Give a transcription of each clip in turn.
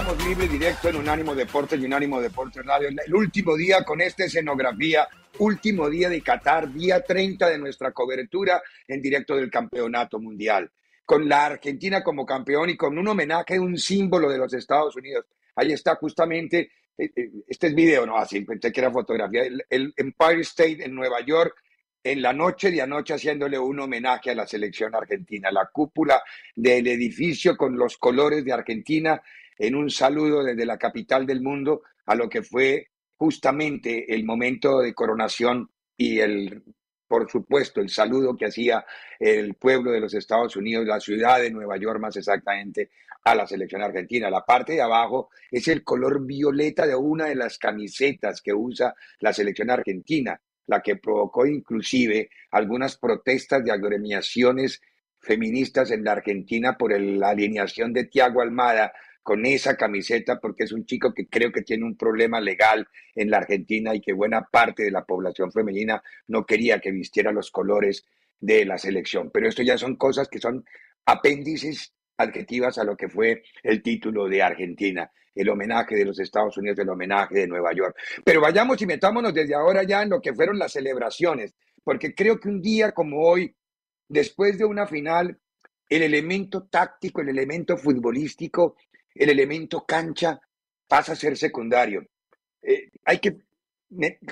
Comenzamos libre directo en Unánimo Deportes y Unánimo Deportes Radio. El último día con esta escenografía, último día de Qatar, día 30 de nuestra cobertura en directo del Campeonato Mundial. Con la Argentina como campeón y con un homenaje, un símbolo de los Estados Unidos. Ahí está justamente, eh, eh, este es video, no, así pensé que era fotografía, el Empire State en Nueva York, en la noche de anoche haciéndole un homenaje a la selección argentina, la cúpula del edificio con los colores de Argentina en un saludo desde la capital del mundo a lo que fue justamente el momento de coronación y el, por supuesto, el saludo que hacía el pueblo de los Estados Unidos, la ciudad de Nueva York más exactamente, a la selección argentina. La parte de abajo es el color violeta de una de las camisetas que usa la selección argentina la que provocó inclusive algunas protestas de agremiaciones feministas en la Argentina por la alineación de Tiago Almada con esa camiseta porque es un chico que creo que tiene un problema legal en la Argentina y que buena parte de la población femenina no quería que vistiera los colores de la selección. Pero esto ya son cosas que son apéndices adjetivas a lo que fue el título de Argentina el homenaje de los Estados Unidos, el homenaje de Nueva York. Pero vayamos y metámonos desde ahora ya en lo que fueron las celebraciones, porque creo que un día como hoy, después de una final, el elemento táctico, el elemento futbolístico, el elemento cancha pasa a ser secundario. Eh, hay que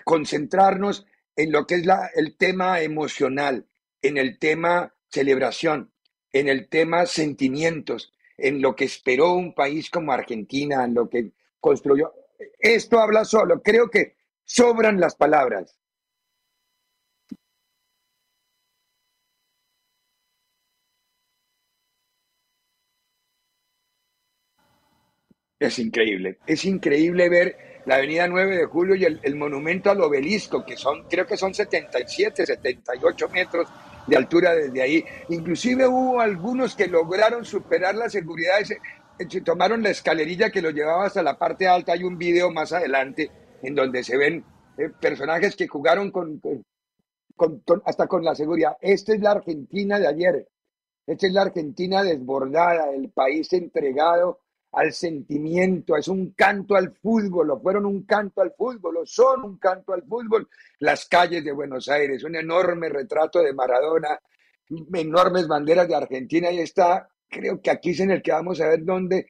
concentrarnos en lo que es la, el tema emocional, en el tema celebración, en el tema sentimientos, en lo que esperó un país como Argentina, en lo que construyó. Esto habla solo, creo que sobran las palabras. Es increíble, es increíble ver la avenida 9 de julio y el, monumento al obelisco, que son, creo que son 77, 78 metros de altura desde ahí. Inclusive hubo algunos que lograron superar la seguridad, se, tomaron la escalerilla que lo llevaba hasta la parte alta. Hay un video más adelante en donde se ven eh, personajes que jugaron con, hasta con la seguridad. Esta es la Argentina de ayer. Esta es la Argentina desbordada, el país entregado al sentimiento, es un canto al fútbol, o fueron un canto al fútbol, son un canto al fútbol. Las calles de Buenos Aires, un enorme retrato de Maradona, enormes banderas de Argentina, y está, creo que aquí es en el que vamos a ver dónde,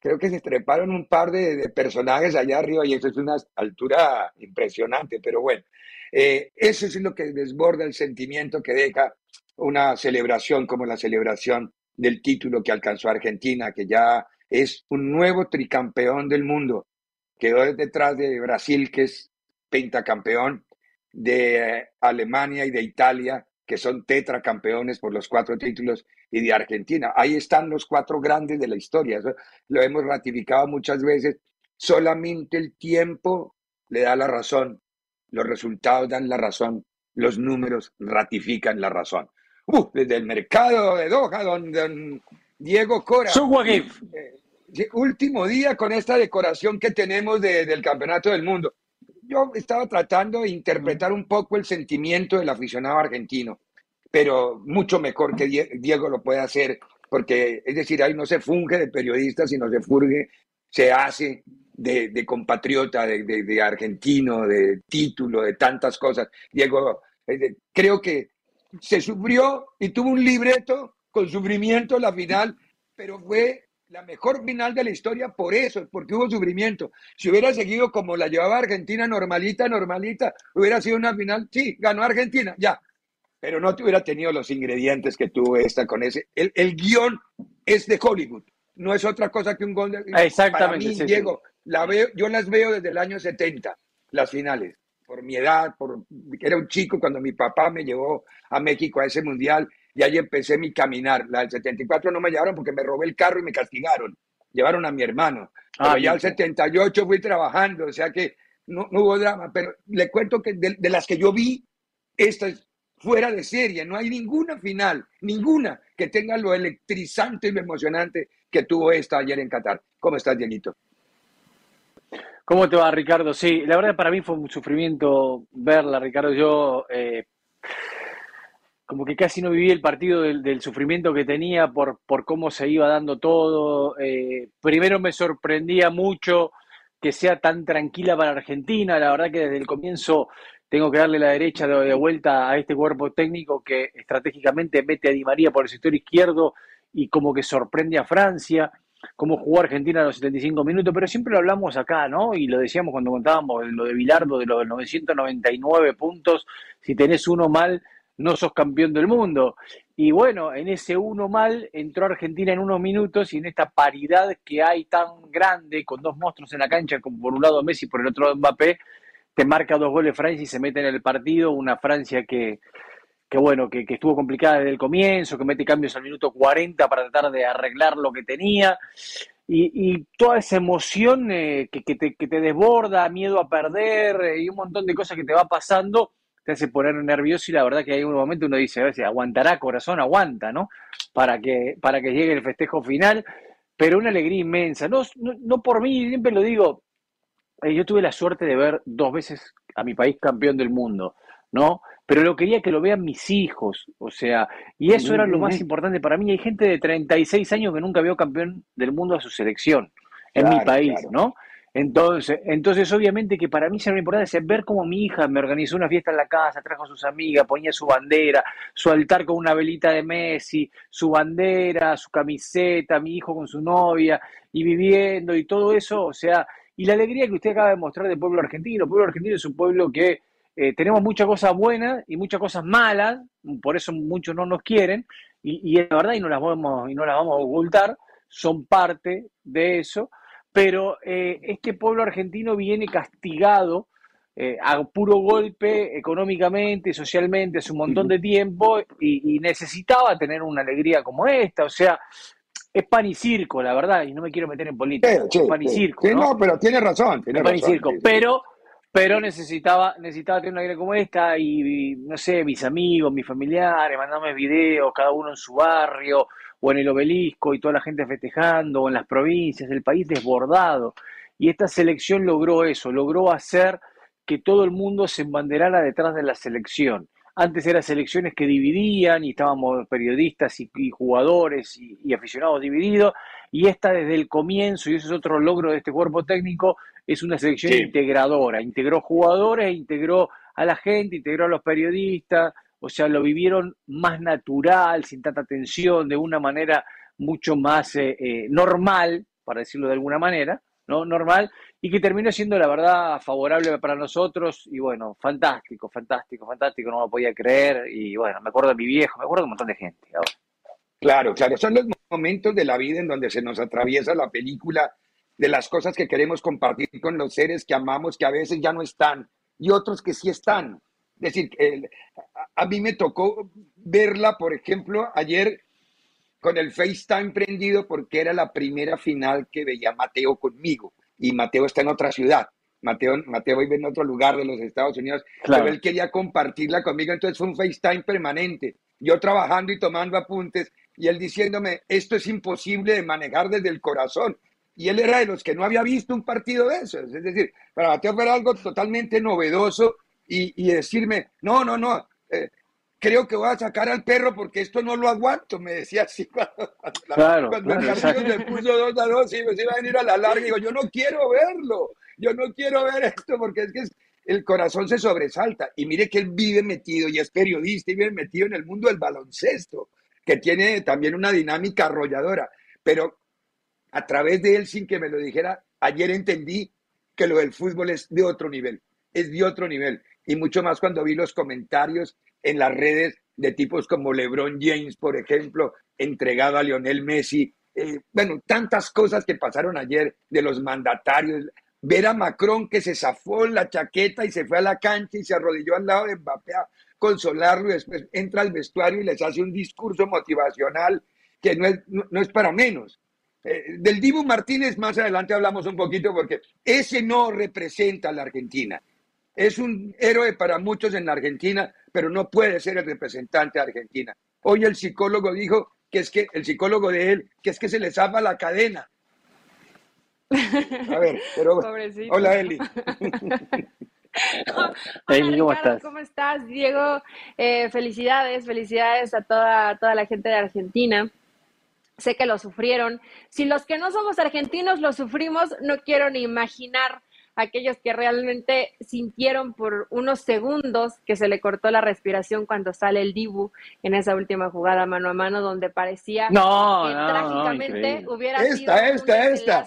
creo que se treparon un par de, personajes allá arriba, y eso es una altura impresionante, pero bueno, eh, eso es lo que desborda el sentimiento que deja una celebración como la celebración del título que alcanzó Argentina, que ya es un nuevo tricampeón del mundo. Quedó detrás de Brasil, que es pentacampeón, de Alemania y de Italia, que son tetracampeones por los cuatro títulos, y de Argentina. Ahí están los cuatro grandes de la historia. lo hemos ratificado muchas veces. Solamente el tiempo le da la razón. Los resultados dan la razón. Los números ratifican la razón. Uh, desde el mercado de Doha, don, Diego Cora último día con esta decoración que tenemos del Campeonato del Mundo. Yo estaba tratando de interpretar un poco el sentimiento del aficionado argentino, pero mucho mejor que Diego lo puede hacer, porque es decir, ahí no se funge de periodista, sino se, se hace de, compatriota, de, argentino, de título, de tantas cosas. Diego, eh, creo que se sufrió y tuvo un libreto con sufrimiento la final, pero fue la mejor final de la historia por eso, porque hubo sufrimiento. Si hubiera seguido como la llevaba Argentina, normalita, normalita, hubiera sido una final, sí, ganó Argentina, ya, pero no hubiera tenido los ingredientes que tuvo esta con ese. El, el guion es de Hollywood, no es otra cosa que un gol de... Exactamente. Para Diego, La veo, yo las veo desde el año 70, las finales, por mi edad, por era un chico cuando mi papá me llevó a México a ese mundial y ahí empecé mi caminar. La del 74 no me llevaron porque me robé el carro y me castigaron. Llevaron a mi hermano. Pero ah, ya el 78 fui trabajando, o sea que no, hubo drama. Pero le cuento que de, las que yo vi, esta es fuera de serie. No hay ninguna final, ninguna que tenga lo electrizante y lo emocionante que tuvo esta ayer en Qatar. ¿Cómo estás, Dieguito? ¿Cómo te va, Ricardo? Sí, la verdad para mí fue un sufrimiento verla, Ricardo. Yo eh, como que casi no viví el partido del, sufrimiento que tenía por, por, cómo se iba dando todo. Eh, primero me sorprendía mucho que sea tan tranquila para Argentina. La verdad que desde el comienzo tengo que darle la derecha de, vuelta a este cuerpo técnico que estratégicamente mete a Di María por el sector izquierdo y como que sorprende a Francia, cómo jugó Argentina a los 75 minutos, pero siempre lo hablamos acá, ¿no? Y lo decíamos cuando contábamos lo de Bilardo, de los 999 puntos, si tenés uno mal, no sos campeón del mundo. Y bueno, en ese uno mal entró Argentina en unos minutos y en esta paridad que hay tan grande, con dos monstruos en la cancha, como por un lado Messi y por el otro Mbappé, te marca dos goles Francia y se mete en el partido, una Francia que, que bueno, que, estuvo complicada desde el comienzo, que mete cambios al minuto 40 para tratar de arreglar lo que tenía. Y, toda esa emoción eh, que, te, que, te, desborda, miedo a perder eh, y un montón de cosas que te va pasando, te hace poner nervioso y la verdad que hay un momento uno dice, a si aguantará corazón, aguanta, ¿no? Para que, para que llegue el festejo final, pero una alegría inmensa. No, no, por mí, siempre lo digo, eh, yo tuve la suerte de ver dos veces a mi país campeón del mundo, ¿no? Pero lo quería que lo vean mis hijos, o sea, y eso era lo más importante para mí. Hay gente de 36 años que nunca vio campeón del mundo a su selección en mi país, ¿no? Entonces, entonces, obviamente que para mí será importante es ver cómo mi hija me organizó una fiesta en la casa, trajo a sus amigas, ponía su bandera, su altar con una velita de Messi, su bandera, su camiseta, mi hijo con su novia, y viviendo y todo eso, o sea, y la alegría que usted acaba de mostrar del pueblo argentino. El pueblo argentino es un pueblo que eh, tenemos muchas cosas buenas y muchas cosas malas, por eso muchos no nos quieren, y, y es verdad, y no las vamos, y no las vamos a ocultar, son parte de eso pero eh, este pueblo argentino viene castigado eh, a puro golpe económicamente, socialmente, hace un montón de tiempo y, necesitaba tener una alegría como esta, o sea, es pan y circo, la verdad, y no me quiero meter en política, es pan y circo. ¿no? pero tiene razón, tiene pan y circo, pero pero necesitaba, necesitaba tener una alegría como esta y, no sé, mis amigos, mis familiares, mandarme videos, cada uno en su barrio, o en el obelisco y toda la gente festejando, o en las provincias, el país desbordado. Y esta selección logró eso, logró hacer que todo el mundo se embanderara detrás de la selección. Antes eran selecciones que dividían y estábamos periodistas y, jugadores y, aficionados divididos, y esta desde el comienzo, y eso es otro logro de este cuerpo técnico, es una selección integradora. Integró jugadores, integró a la gente, integró a los periodistas, o sea, lo vivieron más natural, sin tanta tensión, de una manera mucho más eh, eh, normal, para decirlo de alguna manera, ¿no? Normal, y que terminó siendo, la verdad, favorable para nosotros, y bueno, fantástico, fantástico, fantástico, no lo podía creer, y bueno, me acuerdo de mi viejo, me acuerdo de un montón de gente. Claro, claro, son los momentos de la vida en donde se nos atraviesa la película de las cosas que queremos compartir con los seres que amamos, que a veces ya no están, y otros que sí están. Es decir, a, mí me tocó verla, por ejemplo, ayer con el FaceTime prendido porque era la primera final que veía Mateo conmigo y Mateo está en otra ciudad. Mateo, Mateo vive en otro lugar de los Estados Unidos, pero él quería compartirla conmigo, entonces fue un FaceTime permanente. Yo trabajando y tomando apuntes y él diciéndome, esto es imposible de manejar desde el corazón. Y él era de los que no había visto un partido de esos. Es decir, para Mateo fue algo totalmente novedoso y, decirme, no, no, no, eh, creo que voy a sacar al perro porque esto no lo aguanto, me decía así cuando, claro, cuando el partido se puso 2 a 2 y me iba a venir a la larga, digo, yo no quiero verlo, yo no quiero ver esto porque es que el corazón se sobresalta. Y mire que él vive metido y es periodista y vive metido en el mundo del baloncesto, que tiene también una dinámica arrolladora. Pero a través de él, sin que me lo dijera, ayer entendí que lo del fútbol es de otro nivel, es de otro nivel. Y mucho más cuando vi los comentarios en las redes de tipos como LeBron James, por ejemplo, entregado a Lionel Messi. Eh, bueno, tantas cosas que pasaron ayer de los mandatarios. Ver a Macron que se zafó la chaqueta y se fue a la cancha y se arrodilló al lado de Mbappé a consolarlo y después entra al vestuario y les hace un discurso motivacional que no es, no, es para menos. Eh, del Dibu Martínez más adelante hablamos un poquito porque ese no representa a la Argentina. Es un héroe para muchos en la Argentina, pero no puede ser el representante de Argentina. Hoy el psicólogo dijo que es que el psicólogo de él, que es que se le zapa la cadena. A ver, pero hola Eli. Hola, ¿cómo estás? ¿Cómo estás, Diego? Eh, felicidades, felicidades a toda, toda la gente de Argentina. Sé que lo sufrieron. Si los que no somos argentinos lo sufrimos, no quiero ni imaginar aquellos que realmente sintieron por unos segundos que se le cortó la respiración cuando sale el Dibu en esa última jugada mano a mano donde parecía que trágicamente hubiera sido esta, un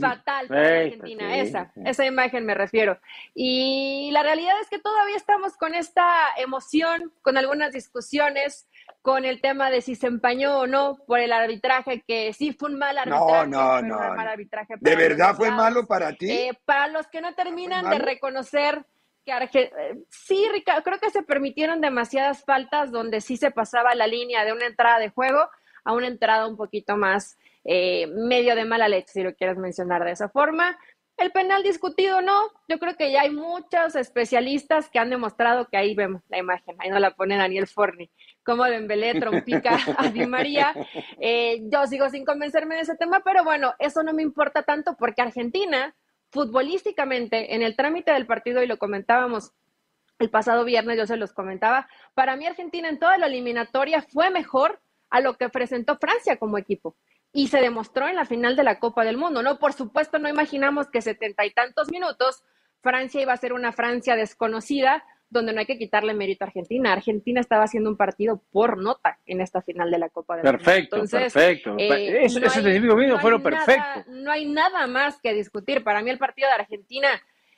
fatal para Argentina, esa, esa imagen me refiero. Y la realidad es que todavía estamos con esta emoción, con algunas discusiones, con el tema de si se empañó o no por el arbitraje, que sí fue un mal arbitraje. No, no, no. arbitraje ¿De verdad fue malo para ti? Eh, para los que no terminan de reconocer que eh, sí, Ricardo, creo que se permitieron demasiadas faltas donde sí se pasaba la línea de una entrada de juego a una entrada un poquito más eh, medio de mala leche, si lo quieres mencionar de esa forma. El penal discutido no, yo creo que ya hay muchos especialistas que han demostrado que ahí vemos la imagen, ahí no la pone Daniel Forni, como Dembélé trompica a Di María. Eh, yo sigo sin convencerme de ese tema, pero bueno, eso no me importa tanto porque Argentina, futbolísticamente, en el trámite del partido, y lo comentábamos el pasado viernes, yo se los comentaba, para mí Argentina en toda la eliminatoria fue mejor a lo que presentó Francia como equipo y se demostró en la final de la Copa del Mundo, ¿no? Por supuesto, no imaginamos que setenta y tantos minutos Francia iba a ser una Francia desconocida, donde no hay que quitarle mérito a Argentina. Argentina estaba haciendo un partido por nota en esta final de la Copa del Mundo. Perfecto, perfecto. Eh, ese, no fueron perfecto. No hay nada más que discutir. Para mí el partido de Argentina,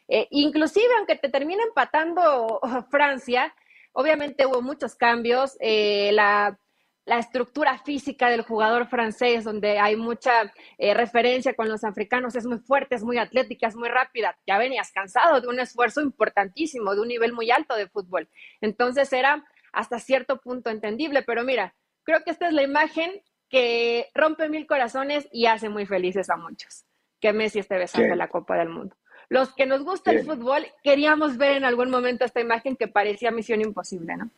eh, inclusive aunque te termine empatando Francia, obviamente hubo muchos cambios. Eh, la la estructura física del jugador francés, donde hay mucha eh, referencia con los africanos, es muy fuerte, es muy atlética, es muy rápida. Ya venías cansado de un esfuerzo importantísimo, de un nivel muy alto de fútbol. Entonces era hasta cierto punto entendible, pero mira, creo que esta es la imagen que rompe mil corazones y hace muy felices a muchos, que Messi esté besando la Copa del Mundo. Los que nos gusta el fútbol queríamos ver en algún momento esta imagen que parecía misión imposible, ¿no?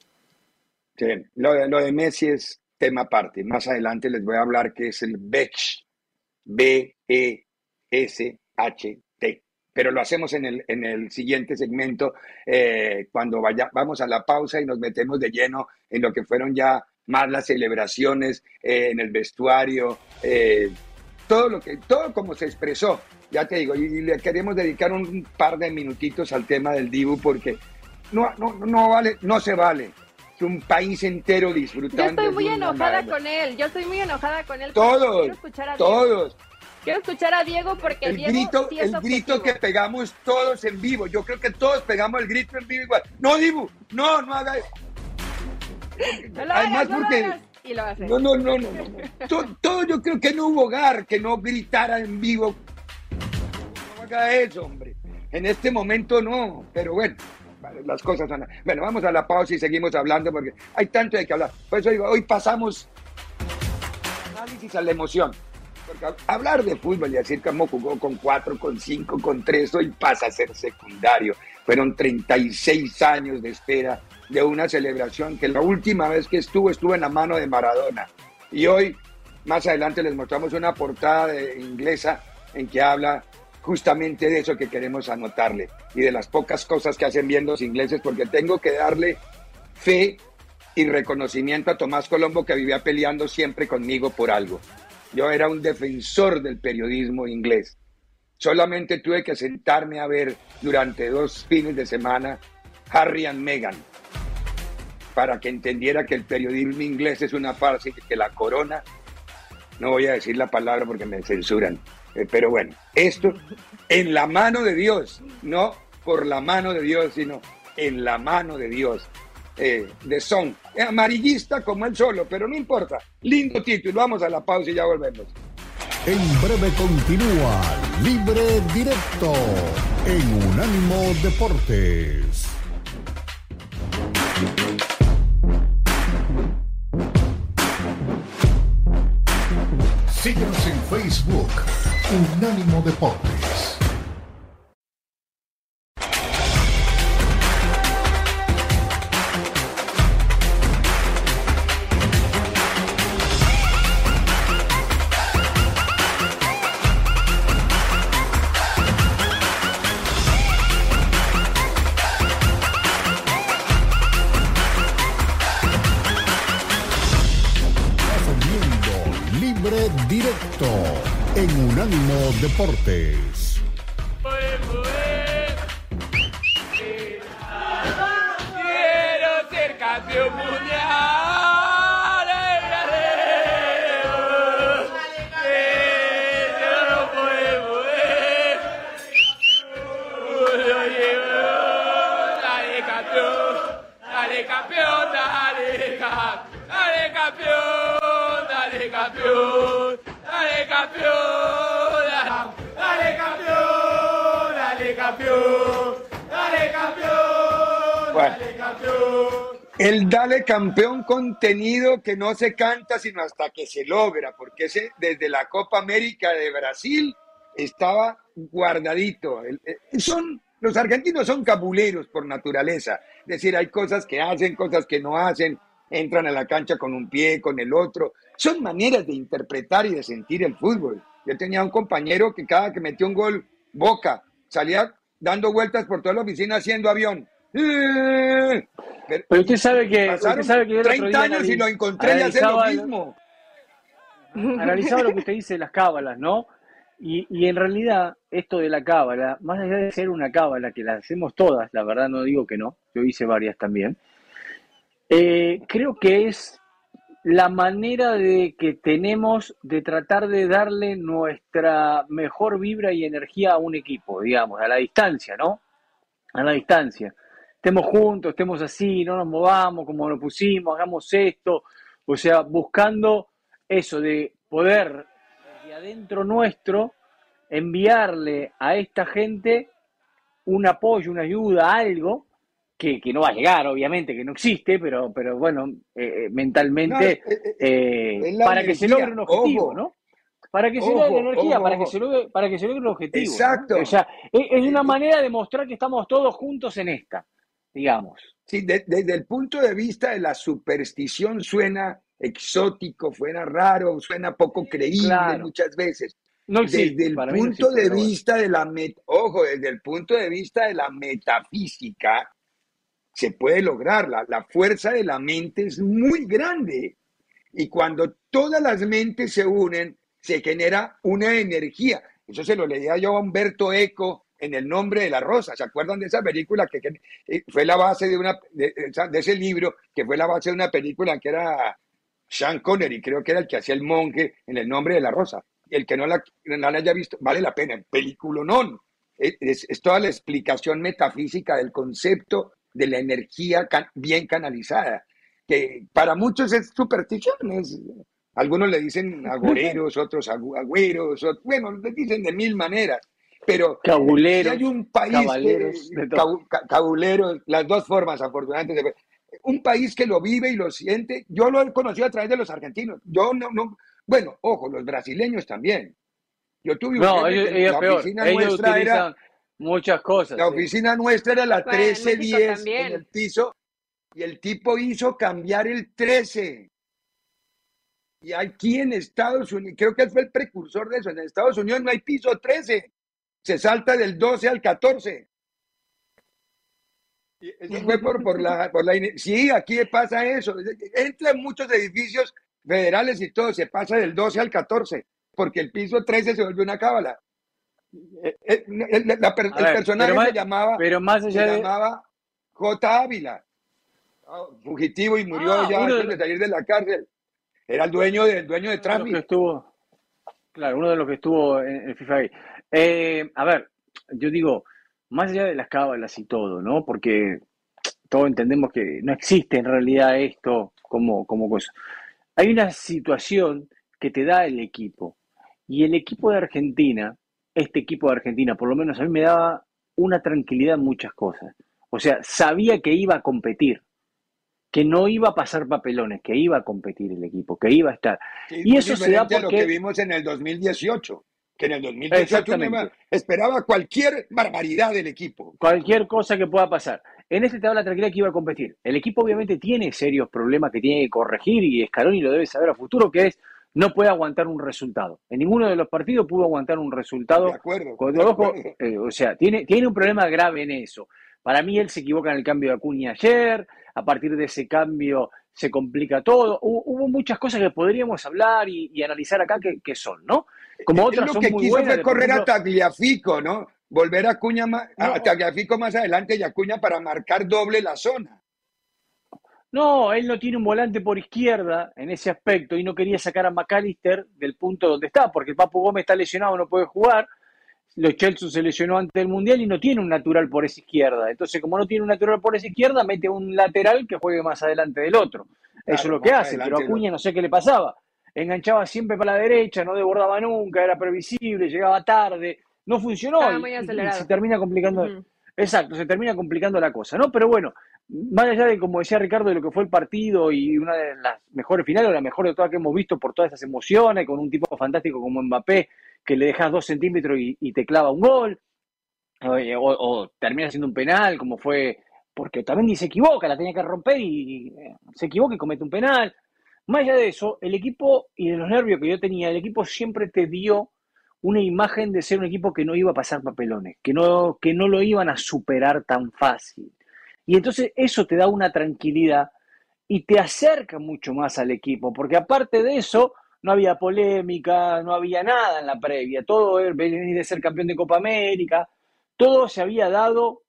Lo de, Messi es tema aparte. Más adelante les voy a hablar que es el BESH, B-E-S-H-T. Pero lo hacemos en el, en el siguiente segmento, eh, cuando vaya, vamos a la pausa y nos metemos de lleno en lo que fueron ya más las celebraciones eh, en el vestuario, eh, todo lo que, todo como se expresó. Ya te digo, y, le queremos dedicar un par de minutitos al tema del Dibu porque no, no, no vale, no se vale un país entero disfrutando. Yo estoy muy enojada con él, yo estoy muy enojada con él. Todos, todos. Quiero escuchar a Diego porque el Diego grito, el grito que pegamos todos en vivo. Yo creo que todos pegamos el grito en vivo igual. No, Dibu, no, no haga eso. Además, porque no, no, no, no, todo, todo, yo creo que no hubo hogar que no gritara en vivo. No haga eso, hombre. En este momento no, pero bueno las cosas son... Bueno, vamos a la pausa y seguimos hablando porque hay tanto de que hablar. Por eso digo, hoy pasamos análisis a la emoción. Porque hablar de fútbol y decir cómo jugó con cuatro, con cinco, con tres, hoy pasa a ser secundario. Fueron 36 años de espera de una celebración que la última vez que estuvo estuvo en la mano de Maradona. Y hoy, más adelante, les mostramos una portada inglesa en que habla justamente de eso que queremos anotarle y de las pocas cosas que hacen bien los ingleses, porque tengo que darle fe y reconocimiento a Tomás Colombo que vivía peleando siempre conmigo por algo. Yo era un defensor del periodismo inglés. Solamente tuve que sentarme a ver durante dos fines de semana Harry and Meghan para que entendiera que el periodismo inglés es una farsa y que la corona, no voy a decir la palabra porque me censuran, eh, pero bueno, esto en la mano de Dios, no por la mano de Dios, sino en la mano de Dios. Eh, de Son, amarillista como él solo, pero no importa. Lindo título, vamos a la pausa y ya volvemos. En breve continúa Libre Directo en Unánimo Deportes. Síguenos en Facebook, Unánimo Deportes. Dale campeón, dale campeón, dale campeón, dale campeón. El dale campeón contenido que no se canta sino hasta que se logra, porque ese desde la Copa América de Brasil estaba guardadito. Son, los argentinos son cabuleros por naturaleza, es decir, hay cosas que hacen, cosas que no hacen, entran a la cancha con un pie, con el otro. Son maneras de interpretar y de sentir el fútbol. Yo tenía un compañero que cada que metió un gol, boca, salía dando vueltas por toda la oficina haciendo avión. Pero, usted sabe que, usted sabe que 30 años y lo encontré y hace lo mismo. Analizaba lo que usted dice de las cábalas, ¿no? Y, en realidad, esto de la cábala, más allá de ser una cábala, que la hacemos todas, la verdad no digo que no, yo hice varias también, eh, creo que es la manera de que tenemos de tratar de darle nuestra mejor vibra y energía a un equipo, digamos, a la distancia, ¿no? A la distancia. Estemos juntos, estemos así, no nos movamos como lo pusimos, hagamos esto, o sea, buscando eso de poder adentro nuestro enviarle a esta gente un apoyo, una ayuda, algo que, no va a llegar, obviamente, que no existe, pero, pero bueno, eh, eh, mentalmente, eh, para que se logre un objetivo, ¿no? Para que se logre energía, para, que se logre, para que se logre un objetivo. Exacto. O sea, es, una manera de mostrar que estamos todos juntos en esta, digamos. Sí, desde el punto de vista de la superstición suena exótico, suena raro, suena poco creíble muchas veces. No desde el punto de vista de la ojo, desde el punto de vista de la metafísica, se puede lograr. La, la fuerza de la mente es muy grande. Y cuando todas las mentes se unen, se genera una energía. Eso se lo leía yo a Humberto Eco en El nombre de la rosa. ¿Se acuerdan de esa película que, eh, fue la base de, una, de, ese libro, que fue la base de una película que era Sean Connery, creo que era el que hacía el monje en El nombre de la rosa. El que no la, no la haya visto, vale la pena, película no. Es, es toda la explicación metafísica del concepto de la energía bien canalizada, que para muchos es superstición, algunos le dicen agoreros, otros agüeros, bueno, le dicen de mil maneras, pero si hay un país, cabuleros, las dos formas afortunadamente, un país que lo vive y lo siente, yo lo he conocido a través de los argentinos, yo no, no, bueno, ojo, los brasileños también. Yo tuve un no, ellos, oficina nuestra era Muchas cosas. La oficina nuestra era la 1310 en el piso y el tipo hizo cambiar el 13. Y aquí en Estados Unidos, creo que él fue el precursor de eso, en Estados Unidos no hay piso 13, se salta del 12 al 14. Eso fue por, por la, por la... Sí, aquí pasa eso. Entra en muchos edificios federales y todo, se pasa del 12 al 14, porque el piso 13 se vuelve una cábala. Eh, eh, el, el ver, personaje más- se llamaba, Pero más se allá de. llamaba J. Ávila, Ah, fugitivo y murió Ah, ya de antes de salir de la cárcel. Era el dueño de, el dueño de de Trampi. estuvo, claro, uno de los que estuvo en el FIFA. Eh, a ver, yo digo, más allá de las cábalas y todo, ¿no? Porque todos entendemos que no existe en realidad esto como, como cosa. Hay una situación que te da el equipo. Y el equipo de Argentina, este equipo de Argentina, por lo menos a mí me daba una tranquilidad en muchas cosas. O sea, sabía que iba a competir, que no iba a pasar papelones, que iba a competir el equipo, que iba a estar. Sí, Y eso se da a lo porque- que vimos en el 2018, que en el 2018 uno Exactamente. iba- esperaba cualquier barbaridad del equipo. cualquier cosa que pueda pasar. En este te da la tranquilidad que iba a competir. El equipo obviamente tiene serios problemas que tiene que corregir y Scaloni lo debe saber a futuro, que es no puede aguantar un resultado. En ninguno de los partidos pudo aguantar un resultado. De acuerdo. Con- de acuerdo. eh, o sea, tiene, tiene un problema grave en eso. Para mí él se equivoca en el cambio de Acuña ayer, a partir de ese cambio se complica todo. Hubo, hubo muchas cosas que podríamos hablar y, y analizar acá que, que son, ¿no? Como Él otras lo son que muy quiso buenas. fue correr a Tagliafico, ¿no? Volver a Acuña ma- a. Tagliafico más adelante y Acuña para marcar doble la zona. No, él no tiene un volante por izquierda en ese aspecto y no quería sacar a McAllister del punto donde está, porque el Papu Gómez está lesionado, no puede jugar. Los Chelsea se lesionó antes del Mundial y no tiene un natural por esa izquierda. Entonces, como no tiene un natural por esa izquierda, mete un lateral que juegue más adelante del otro. Eso es lo que más hace, pero del Acuña no sé qué le pasaba. Enganchaba siempre para la derecha, no desbordaba nunca, era previsible, llegaba tarde, no funcionó y- y- se termina complicando. Exacto, se termina complicando la cosa, ¿no? Pero bueno, más allá de, como decía Ricardo, de lo que fue el partido y una de las mejores finales, o la mejor de todas que hemos visto por todas esas emociones, con un tipo fantástico como Mbappé, que le dejas dos centímetros y, y te clava un gol, o, o- termina siendo un penal, como fue, porque también se equivoca, la tenía que romper y, eh, se equivoca y comete un penal. Más allá de eso, el equipo y de los nervios que yo tenía, el equipo siempre te dio una imagen de ser un equipo que no iba a pasar papelones, que no, que no lo iban a superar tan fácil. Y entonces eso te da una tranquilidad y te acerca mucho más al equipo, porque aparte de eso, no había polémica, no había nada en la previa, todo venir de ser campeón de Copa América, todo se había dado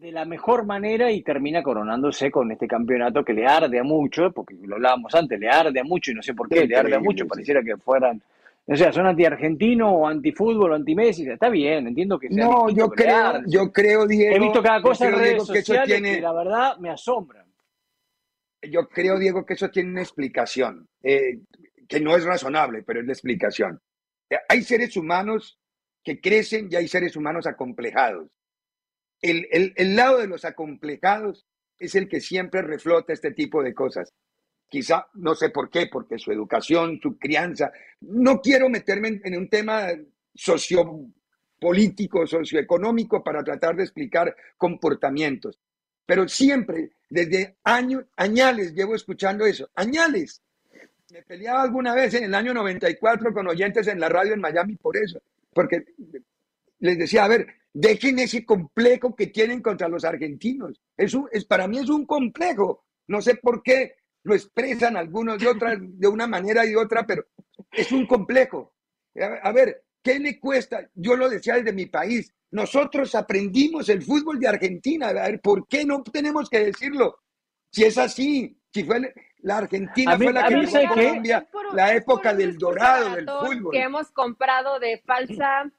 de la mejor manera y termina coronándose con este campeonato que le arde a mucho, porque lo hablábamos antes, le arde a mucho y no sé por qué, le arde a mucho, sí. pareciera que fueran, o sea, son anti-argentino o anti-fútbol o anti-Messi, está bien, entiendo que sea No, yo creo, arde. yo creo, Diego. He visto cada cosa en creo, redes Diego, que eso sociales tiene, que la verdad me asombran. yo creo, Diego, que eso tiene una explicación, eh, que no es razonable, pero es la explicación. Eh, Hay seres humanos que crecen y hay seres humanos acomplejados. El, el- lado de los acomplejados es el que siempre reflota este tipo de cosas. Quizá, no sé por qué, porque su educación, su crianza. No quiero meterme en, en un tema sociopolítico, socioeconómico para tratar de explicar comportamientos. Pero siempre, desde años, añales, llevo escuchando eso. Añales. Me peleaba alguna vez en el año 94 con oyentes en la radio en Miami por eso. Porque les decía, a ver, dejen ese complejo que tienen contra los argentinos. Es un- es, para mí es un complejo. No sé por qué lo expresan algunos de, otra, de una manera y de otra, pero es un complejo. A, ver, ¿qué le cuesta? Yo lo decía desde mi país. Nosotros aprendimos el fútbol de Argentina. A ver, ¿por qué no tenemos que decirlo? Si es así, si fue el- la Argentina mí- fue la que mí, llevó ¿sabe a qué? Colombia por- la época del dorado del fútbol. Que hemos comprado de falsa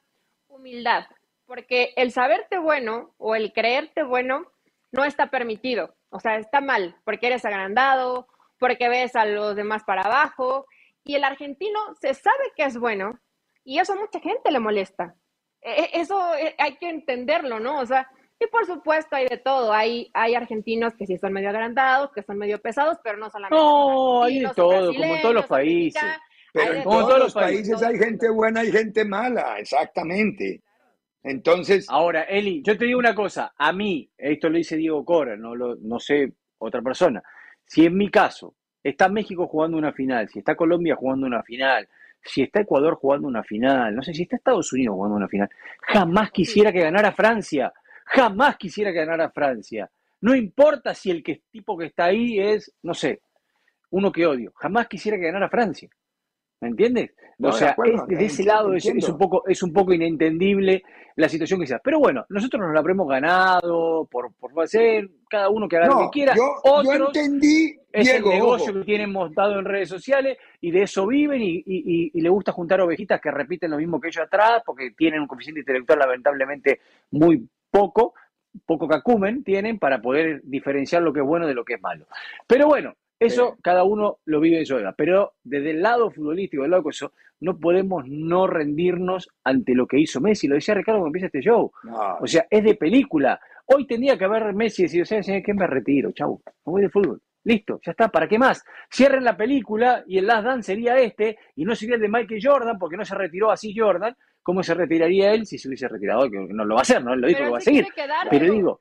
humildad. Porque el saberte bueno o el creerte bueno no está permitido. O sea, está mal, porque eres agrandado, porque ves a los demás para abajo. Y el argentino se sabe que es bueno y eso a mucha gente le molesta. E- e- Eso eh, hay que entenderlo, ¿no? O sea, y por supuesto hay de todo. Hay, hay argentinos que sí son medio agrandados, que son medio pesados, pero no solamente. No, son hay de todo, como en todos los países. Pero en todos todos los países hay gente buena y gente mala, exactamente. Entonces, Ahora, Eli, yo te digo una cosa, a mí, esto lo dice Diego Cora, no, lo, no sé otra persona, si en mi caso está México jugando una final, si está Colombia jugando una final, si está Ecuador jugando una final, no sé, si está Estados Unidos jugando una final, jamás quisiera que ganara Francia, jamás quisiera que ganara Francia, No importa si el que, tipo que está ahí es, no sé, uno que odio. Jamás quisiera que ganara Francia. ¿Me entiendes? No, o de sea, acuerdo, es- desde ese lado es, un poco, es un poco inentendible la situación que sea. Pero bueno, nosotros nos la habremos ganado por, por hacer, cada uno que haga lo que quiera. yo, entendí, es Diego, el negocio ojo, que tienen montado en redes sociales y de eso viven y, y, y- y le gusta juntar ovejitas que repiten lo mismo que ellos atrás porque tienen un coeficiente intelectual lamentablemente muy poco, poco cacumen tienen para poder diferenciar lo que es bueno de lo que es malo. Pero bueno, eso Sí. cada uno lo vive de su manera. Pero desde el lado futbolístico, del lado eso, no podemos no rendirnos ante lo que hizo Messi. Lo decía Ricardo cuando empieza este show. no, O sea, es de película. Hoy tendría que haber Messi y decir, ¿sabes qué? Me retiro, chau. Me voy de fútbol. Listo, ya está. ¿Para qué más? Cierren la película y el Last Dance sería este y no sería el de Michael Jordan porque no se retiró así Jordan. ¿Cómo se retiraría él si se hubiese retirado? Que no lo va a hacer, ¿no? Él lo dijo que Pero lo va a seguir. quedar, Pero digo,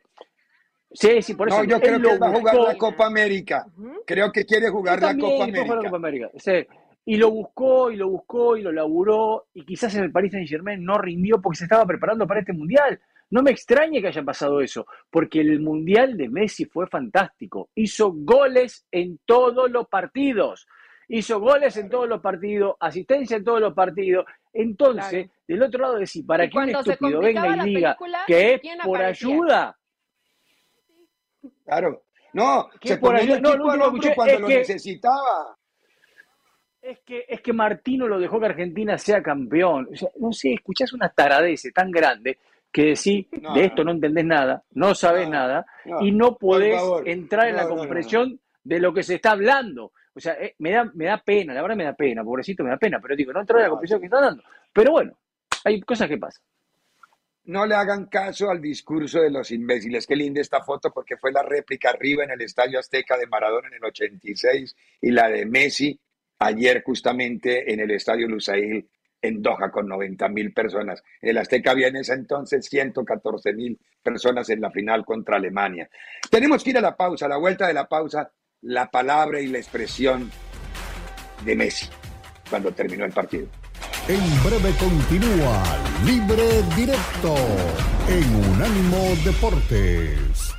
sí, sí, por eso no, yo creo que va a jugar la Copa América. Creo que quiere jugar la también, Copa fue la América. Copa América. Sí. Y lo buscó, y lo buscó, y lo laburó, y quizás en el Paris Saint Germain no rindió porque se estaba preparando para este mundial. No me extraña que haya pasado eso, porque el mundial de Messi fue fantástico. Hizo goles en todos los partidos. Hizo goles en todos los partidos, asistencia en todos los partidos. Entonces, Claro. del otro lado decir, para Y que un estúpido venga y diga película, que es ¿quién por aparecía? ayuda, Claro. No, ¿Qué se ponía el? No, equipo lo al hombro escuché cuando es lo que- necesitaba. Es que, es que Martino lo dejó que Argentina sea campeón. O sea, no sé, escuchás una taradez tan grande que decís, No, de esto no. no entendés nada, no sabés No, nada, y no podés entrar en la comprensión de lo que se está hablando. O sea, eh, me, da, me da pena, la verdad me da pena, pobrecito me da pena, pero digo, no entrar en la comprensión que está dando. Pero bueno, hay cosas que pasan. No le hagan caso al discurso de los imbéciles. Qué linda esta foto porque fue la réplica arriba en el Estadio Azteca de Maradona en el 86 y la de Messi ayer justamente en el Estadio Lusail en Doha con 90 mil personas. El Azteca había en ese entonces 114 mil personas en la final contra Alemania. Tenemos que ir a la pausa, a la vuelta de la pausa, la palabra y la expresión de Messi cuando terminó el partido. En breve continúa Libre Directo en Unánimo Deportes.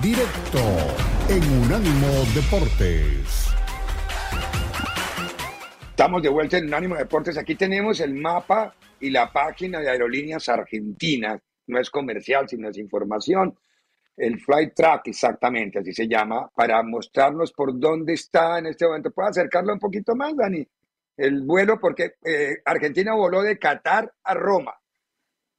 Directo en Unánimo Deportes. Estamos de vuelta en Unánimo Deportes. Aquí tenemos el mapa y la página de Aerolíneas Argentinas. No es comercial, sino es información. El Flight Track, exactamente, así se llama, para mostrarnos por dónde está en este momento. ¿Puedo acercarlo un poquito más, Dani? El vuelo, porque eh, Argentina voló de Qatar a Roma.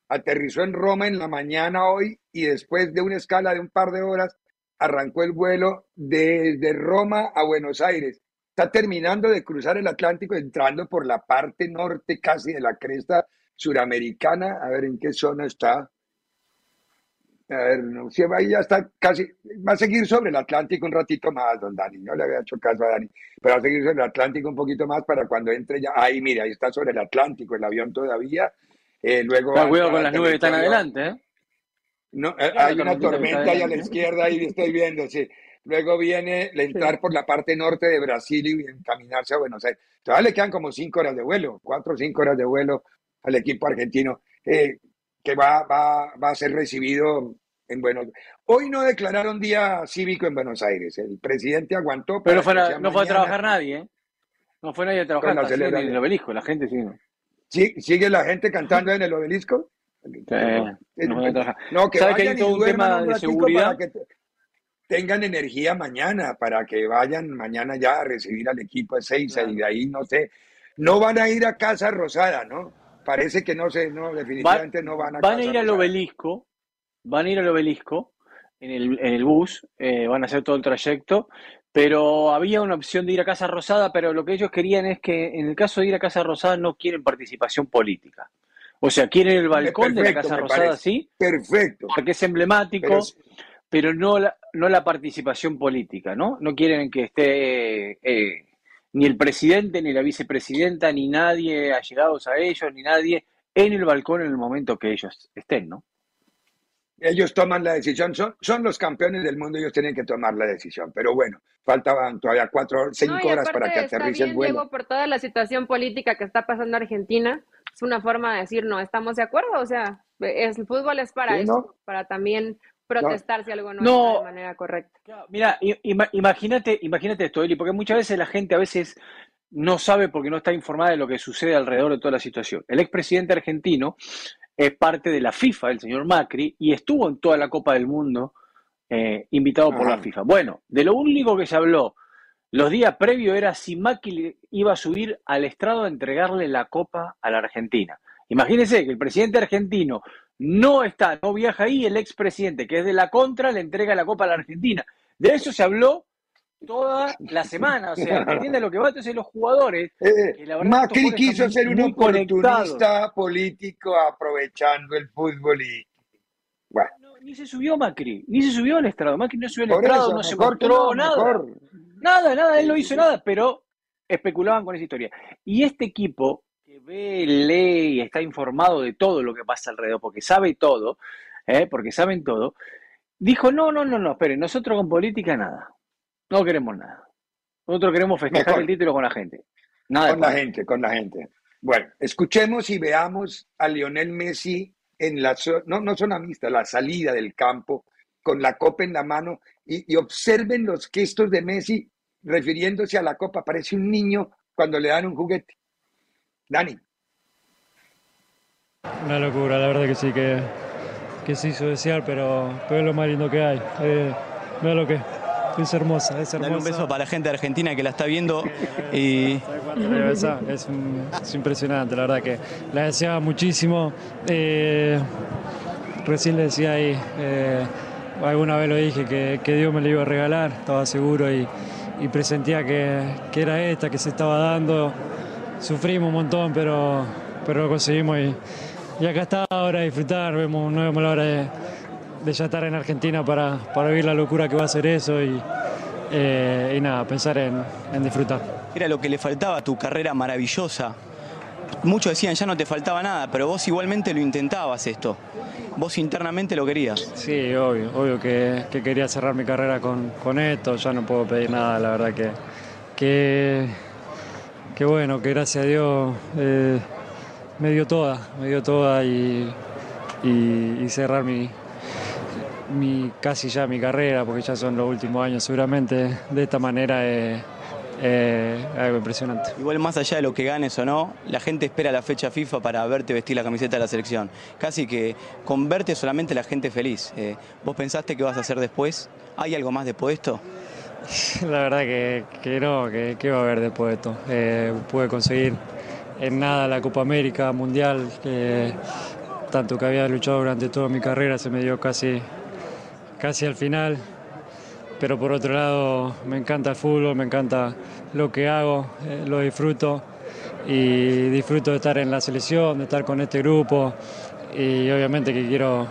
Aterrizó en Roma en la mañana hoy y después de una escala de un par de horas arrancó el vuelo desde Roma a Buenos Aires está terminando de cruzar el Atlántico, entrando por la parte norte casi de la cresta suramericana. A ver en qué zona está. A ver, no, si ahí ya está casi, va a seguir sobre el Atlántico un ratito más, don Dani. No le había hecho caso a Dani, pero va a seguir sobre el Atlántico un poquito más para cuando entre ya. Ahí, mira, ahí está sobre el Atlántico el avión todavía. Eh, luego cuidado con las nubes que están adelante, ¿eh? no, eh, Claro, hay una tormenta ahí a la izquierda, ahí estoy viendo, sí. Luego viene el entrar por la parte norte de Brasil y encaminarse a Buenos Aires. Todavía le quedan como cinco horas de vuelo, cuatro o cinco horas de vuelo al equipo argentino, eh, que va, va, va a ser recibido en Buenos Hoy no declararon día cívico en Buenos Aires. El presidente aguantó. Pero no fue, a- no fue trabajar nadie, ¿eh? No fue nadie a trabajar, Con la celebración. el obelisco, la gente. Sí, ¿Sigue la gente cantando en el obelisco? no trabajar. No, que ¿Sabes que hay vayan y todo un tema un de seguridad? para que te- tengan energía mañana, para que vayan mañana ya a recibir al equipo de Seiza Claro. y de ahí, no sé, no van a ir a Casa Rosada, ¿no? parece que no sé, no, definitivamente no van a Van a ir al obelisco, van a ir al obelisco en el, en el bus, eh, van a hacer todo el trayecto, pero había una opción de ir a Casa Rosada, pero lo que ellos querían es que en el caso de ir a Casa Rosada no quieren participación política. O sea, quieren el balcón de la Casa Rosada, parece. sí, Perfecto. porque es emblemático, Pero, pero no la, no la participación política, ¿no? No quieren que esté eh, ni el presidente, ni la vicepresidenta, ni nadie allegados a ellos, ni nadie en el balcón en el momento que ellos estén, ¿no? Ellos toman la decisión, son, son los campeones del mundo, ellos tienen que tomar la decisión. Pero bueno, faltaban todavía cuatro, cinco No, horas para que aterrice el vuelo. Diego, por toda la situación política que está pasando en Argentina, es una forma de decir no estamos de acuerdo, o sea, es, el fútbol es para Sí, eso, ¿no? para también protestar si algo no, No. está de manera correcta. Mira, ima- imagínate, imagínate esto, Eli, porque muchas veces la gente a veces no sabe porque no está informada de lo que sucede alrededor de toda la situación. El expresidente argentino es parte de la FIFA, el señor Macri, y estuvo en toda la Copa del Mundo eh, invitado por la. FIFA. Bueno, de lo único que se habló los días previos era si Macri iba a subir al estrado a entregarle la Copa a la Argentina. Imagínense que el presidente argentino no está, no viaja ahí, el expresidente, que es de la contra, le entrega la Copa a la Argentina. De eso se habló toda la semana, o sea, ¿entiendes lo que va? Entonces los jugadores, Eh, que la verdad Macri quiso ser un oportunista político aprovechando el fútbol y bueno, no, ni se subió Macri, ni se subió al estrado, Macri no subió al estrado, eso, no se no, nada. mejor. Nada, nada, él no hizo nada, pero especulaban con esa historia. Y este equipo que ve, lee y está informado de todo lo que pasa alrededor, porque sabe todo, ¿eh? porque saben todo, dijo, no, no, no, no, esperen, nosotros con política nada, no queremos nada. Nosotros queremos festejar Mejor. el título con la gente. Nada Con la gente, con la gente. Bueno, escuchemos y veamos a Lionel Messi en la no, no son amistas, la salida del campo con la copa en la mano y, y observen los gestos de Messi refiriéndose a la copa. Parece un niño cuando le dan un juguete. Dani, Una locura, la verdad que sí, que, que se hizo desear, pero, pero es lo más lindo que hay. Eh, mira lo que es hermosa, es hermosa. Dale un beso para la gente de Argentina que la está viendo y. Es, un- es impresionante, la verdad que la deseaba muchísimo. Eh, recién le decía ahí, eh, alguna vez lo dije, que, que Dios me la iba a regalar, estaba seguro y, y presentía que, que era esta, que se estaba dando. Sufrimos un montón, pero, pero lo conseguimos y, y acá está ahora a disfrutar, vemos, no vemos la hora de, de ya estar en Argentina para, para vivir la locura que va a ser eso y, eh, y nada, pensar en, en disfrutar. era lo que le faltaba a tu carrera maravillosa. Muchos decían ya no te faltaba nada, pero vos igualmente lo intentabas esto. Vos internamente lo querías. Sí, obvio, obvio que, que quería cerrar mi carrera con, con esto, ya no puedo pedir nada, la verdad que, que, que bueno, que gracias a Dios eh, me dio toda, me dio toda y, y- y cerrar mi, mi casi ya mi carrera, porque ya son los últimos años seguramente, de esta manera es es algo impresionante. Igual más allá de lo que ganes o no, la gente espera la fecha FIFA para verte vestir la camiseta de la selección. Casi que con verte solamente la gente feliz. Eh, ¿Vos pensaste que vas a hacer después? ¿Hay algo más después de esto? La verdad que, que no, que, que va a haber después de esto. Eh, pude conseguir en nada la Copa América Mundial, tanto que había luchado durante toda mi carrera se me dio casi, casi al final. Pero por otro lado me encanta el fútbol, me encanta lo que hago, eh, lo disfruto y disfruto de estar en la selección, de estar con este grupo y obviamente que quiero,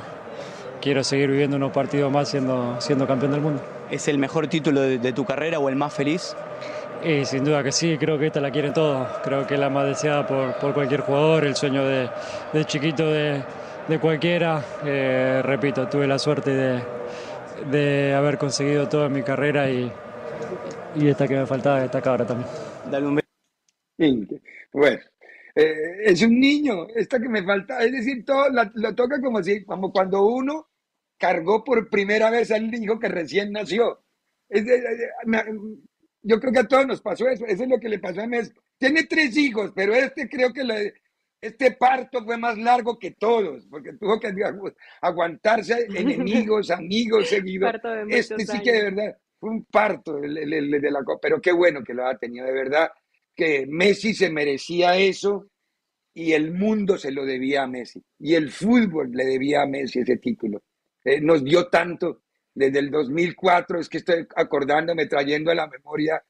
quiero seguir viviendo unos partidos más siendo, siendo campeón del mundo. ¿Es el mejor título de, de tu carrera o el más feliz? Y sin duda que sí, creo que esta la quieren todos. Creo que es la más deseada por, por cualquier jugador, el sueño de, de chiquito de, de cualquiera. Eh, repito, tuve la suerte de, de haber conseguido todo en mi carrera y, y esta que me faltaba, esta cabra también. Bueno, eh, es un niño, esta que me falta, es decir, todo lo toca como si, como cuando uno cargó por primera vez al hijo que recién nació. Yo creo que a todos nos pasó eso, eso es lo que le pasó a Messi. Tiene tres hijos, pero este creo que le- este parto fue más largo que todos, porque tuvo que agu- aguantarse enemigos, amigos, seguidores. Este sí que de verdad fue un parto el, el- el de la Copa, pero qué bueno que lo ha tenido, de verdad que Messi se merecía eso y el mundo se lo debía a Messi y el fútbol le debía a Messi ese título. Eh, nos dio tanto desde el 2004, es que estoy acordándome, trayendo a la memoria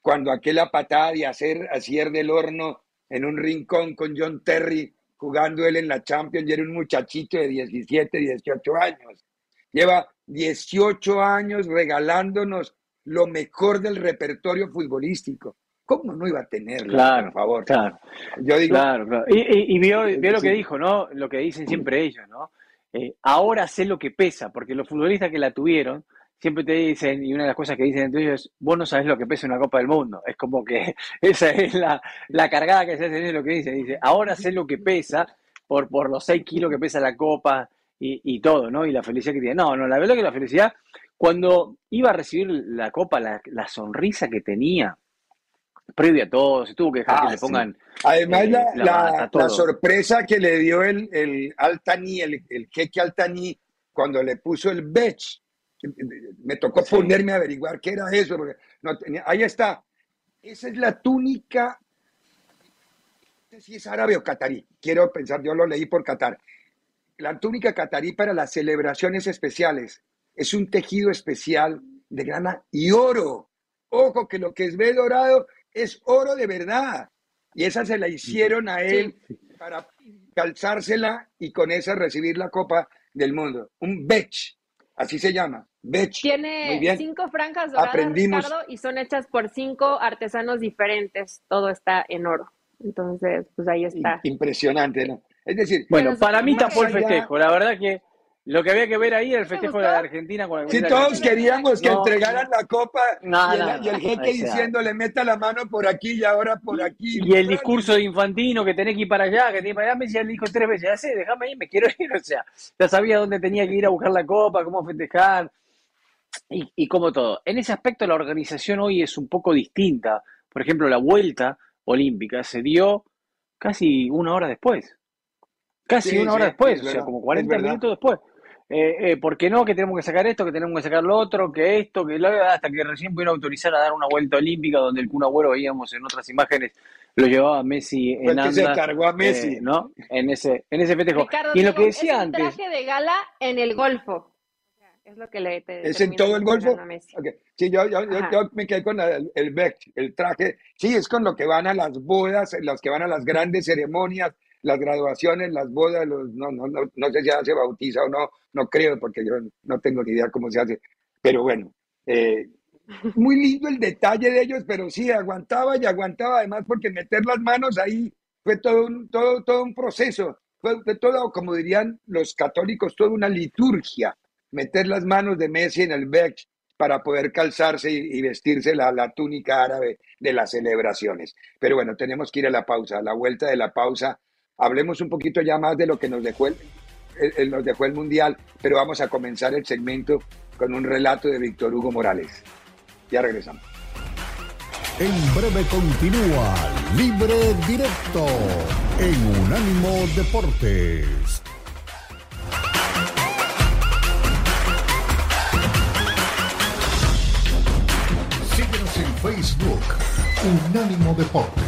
cuando aquella patada de hacer hacer del horno en un rincón con John Terry jugando él en la Champions y era un muchachito de 17, 18 años. Lleva 18 años regalándonos lo mejor del repertorio futbolístico. ¿Cómo no iba a tenerlo, Claro, por favor? claro. Yo digo, Claro, claro. Y, y- y vio, vio lo que dijo, ¿no? Lo que dicen siempre ellos, ¿no? Eh, ahora sé lo que pesa, porque los futbolistas que la tuvieron siempre te dicen, y una de las cosas que dicen entre ellos es, vos no sabés lo que pesa una Copa del Mundo. Es como que esa es la, la cargada que se hacen ellos lo que dicen. Dice, ahora sé lo que pesa por, por los 6 kilos que pesa la Copa y, y todo, ¿no? Y la felicidad que tiene. No, no, la verdad que la felicidad, cuando iba a recibir la Copa, la, la sonrisa que tenía, previo a todo, se tuvo que dejar Ah, que le sí. pongan Además, eh, la, la sorpresa que le dio el, el Altani, el, el jeque Altani, cuando le puso el Bech, me tocó Sí. ponerme a averiguar qué era eso, porque no tenía, ahí está. Esa es la túnica, no sé si es árabe o catarí, quiero pensar, yo lo leí por Qatar. La túnica catarí para las celebraciones especiales es un tejido especial de grana y oro. Ojo, que lo que es ve dorado es oro de verdad. Y esa se la hicieron a él para calzársela y con esa recibir la Copa del Mundo. Un Bech, así se llama. Bech. Muy Tiene bien. cinco franjas doradas, Aprendimos. Ricardo, y son hechas por cinco artesanos diferentes. Todo está en oro. Entonces, pues ahí está. Impresionante, ¿no? Es decir, Bueno, para mí tapó el festejo. La verdad que lo que había que ver ahí era el ¿Te festejo de la Argentina con camiseta todos queríamos que No, entregaran la copa No, y, el, no, y el jeque diciéndole meta la mano por aquí y ahora por aquí. Y el discurso de Infantino que tenés que ir para allá, que tenés que ir para allá, me decía, él dijo tres veces, ya sé, déjame ir, me quiero ir. O sea, ya sabía dónde tenía que ir a buscar la copa, cómo festejar y, y como todo. En ese aspecto la organización hoy es un poco distinta. Por ejemplo, la vuelta olímpica se dio casi una hora después. Casi Sí, una hora después, es o sea, como es 40 verdad. minutos después. Eh, eh, ¿Por qué no? Que tenemos que sacar esto, que tenemos que sacar lo otro, que esto, que lo hasta que recién pudieron autorizar a dar una vuelta olímpica donde el Kun Agüero veíamos en otras imágenes lo llevaba Messi en que se cargó a Messi. eh, ¿no? En ese, en ese festejo. Ricardo, y en lo que decía es un antes, traje de gala en el Golfo. Es lo que le te ¿Es en todo el Golfo? entregando a Messi. Ok. Sí, yo, yo, yo, yo me quedé con el, el Beck, el traje. Sí, es con lo que van a las bodas, los que van a las grandes ceremonias, las graduaciones, las bodas, los, no, no, no, no sé si ya se bautiza o no, no creo, porque yo no tengo ni idea cómo se hace. Pero bueno, eh, muy lindo el detalle de ellos, pero sí, aguantaba y aguantaba, además, porque meter las manos ahí fue todo un, todo, todo un proceso, fue, fue todo, como dirían los católicos, toda una liturgia, meter las manos de Messi en el Beck para poder calzarse y, vestirse la, la túnica árabe de las celebraciones. Pero bueno, tenemos que ir a la pausa, a la vuelta de la pausa. Hablemos un poquito ya más de lo que nos dejó el- nos dejó el Mundial, pero vamos a comenzar el segmento con un relato de Víctor Hugo Morales. Ya regresamos. En breve continúa Libre Directo en Unánimo Deportes. Unánimo Deportes.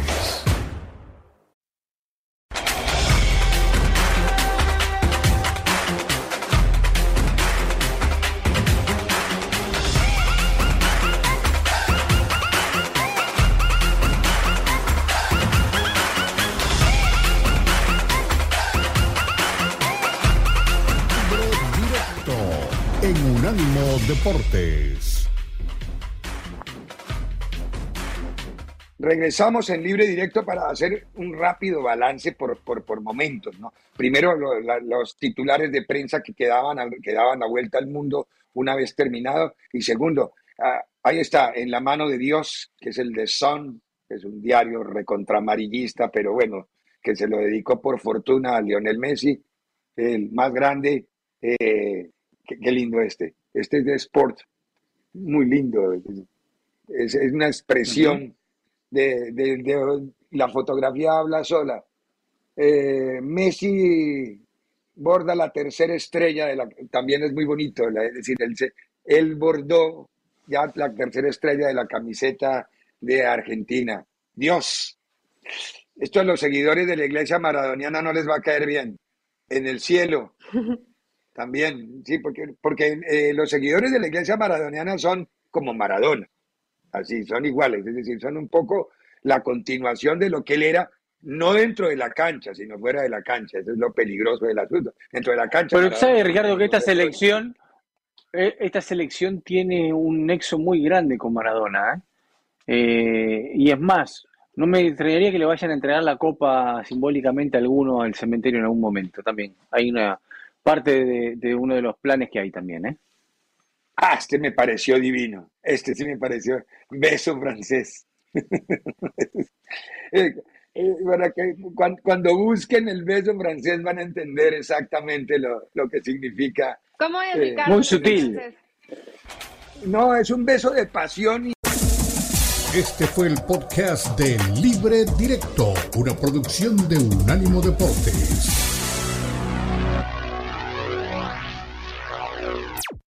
Regresamos en libre directo para hacer un rápido balance por, por, momentos, ¿no? Primero, los titulares de prensa que quedaban, que daban la vuelta al mundo una vez terminado. Y segundo, ah, ahí está, en la mano de Dios, que es el de Sun, que es un diario recontramarillista, pero bueno, que se lo dedicó por fortuna a Lionel Messi, el más grande. eh, qué, qué lindo este. Este es de Sport, muy lindo. Es, es una expresión de, de- de- la fotografía habla sola. Eh, Messi borda la tercera estrella de la, también es muy bonito, la- es decir, él bordó ya la tercera estrella de la camiseta de Argentina. Dios. Esto a los seguidores de la iglesia maradoniana no les va a caer bien. En el cielo también, sí, porque, porque eh, los seguidores de la iglesia maradoniana son como Maradona, así, son iguales, es decir, son un poco la continuación de lo que él era, no dentro de la cancha, sino fuera de la cancha. Eso es lo peligroso del asunto. Dentro de la cancha. Pero sabe, Ricardo, que esta selección, eh, esta selección tiene un nexo muy grande con Maradona. ¿eh? Eh, y es más, no me extrañaría que le vayan a entregar la copa simbólicamente a alguno al cementerio en algún momento también. Hay una parte de, de uno de los planes que hay también, ¿eh? Ah, este me pareció divino. Este sí me pareció beso francés. Eh, eh, para que cuando, cuando, busquen el beso francés van a entender exactamente lo, lo que significa. ¿Cómo es, eh, Ricardo? Muy sutil. No, es un beso de pasión y Este fue el podcast de Libre Directo, una producción de Unánimo Deportes.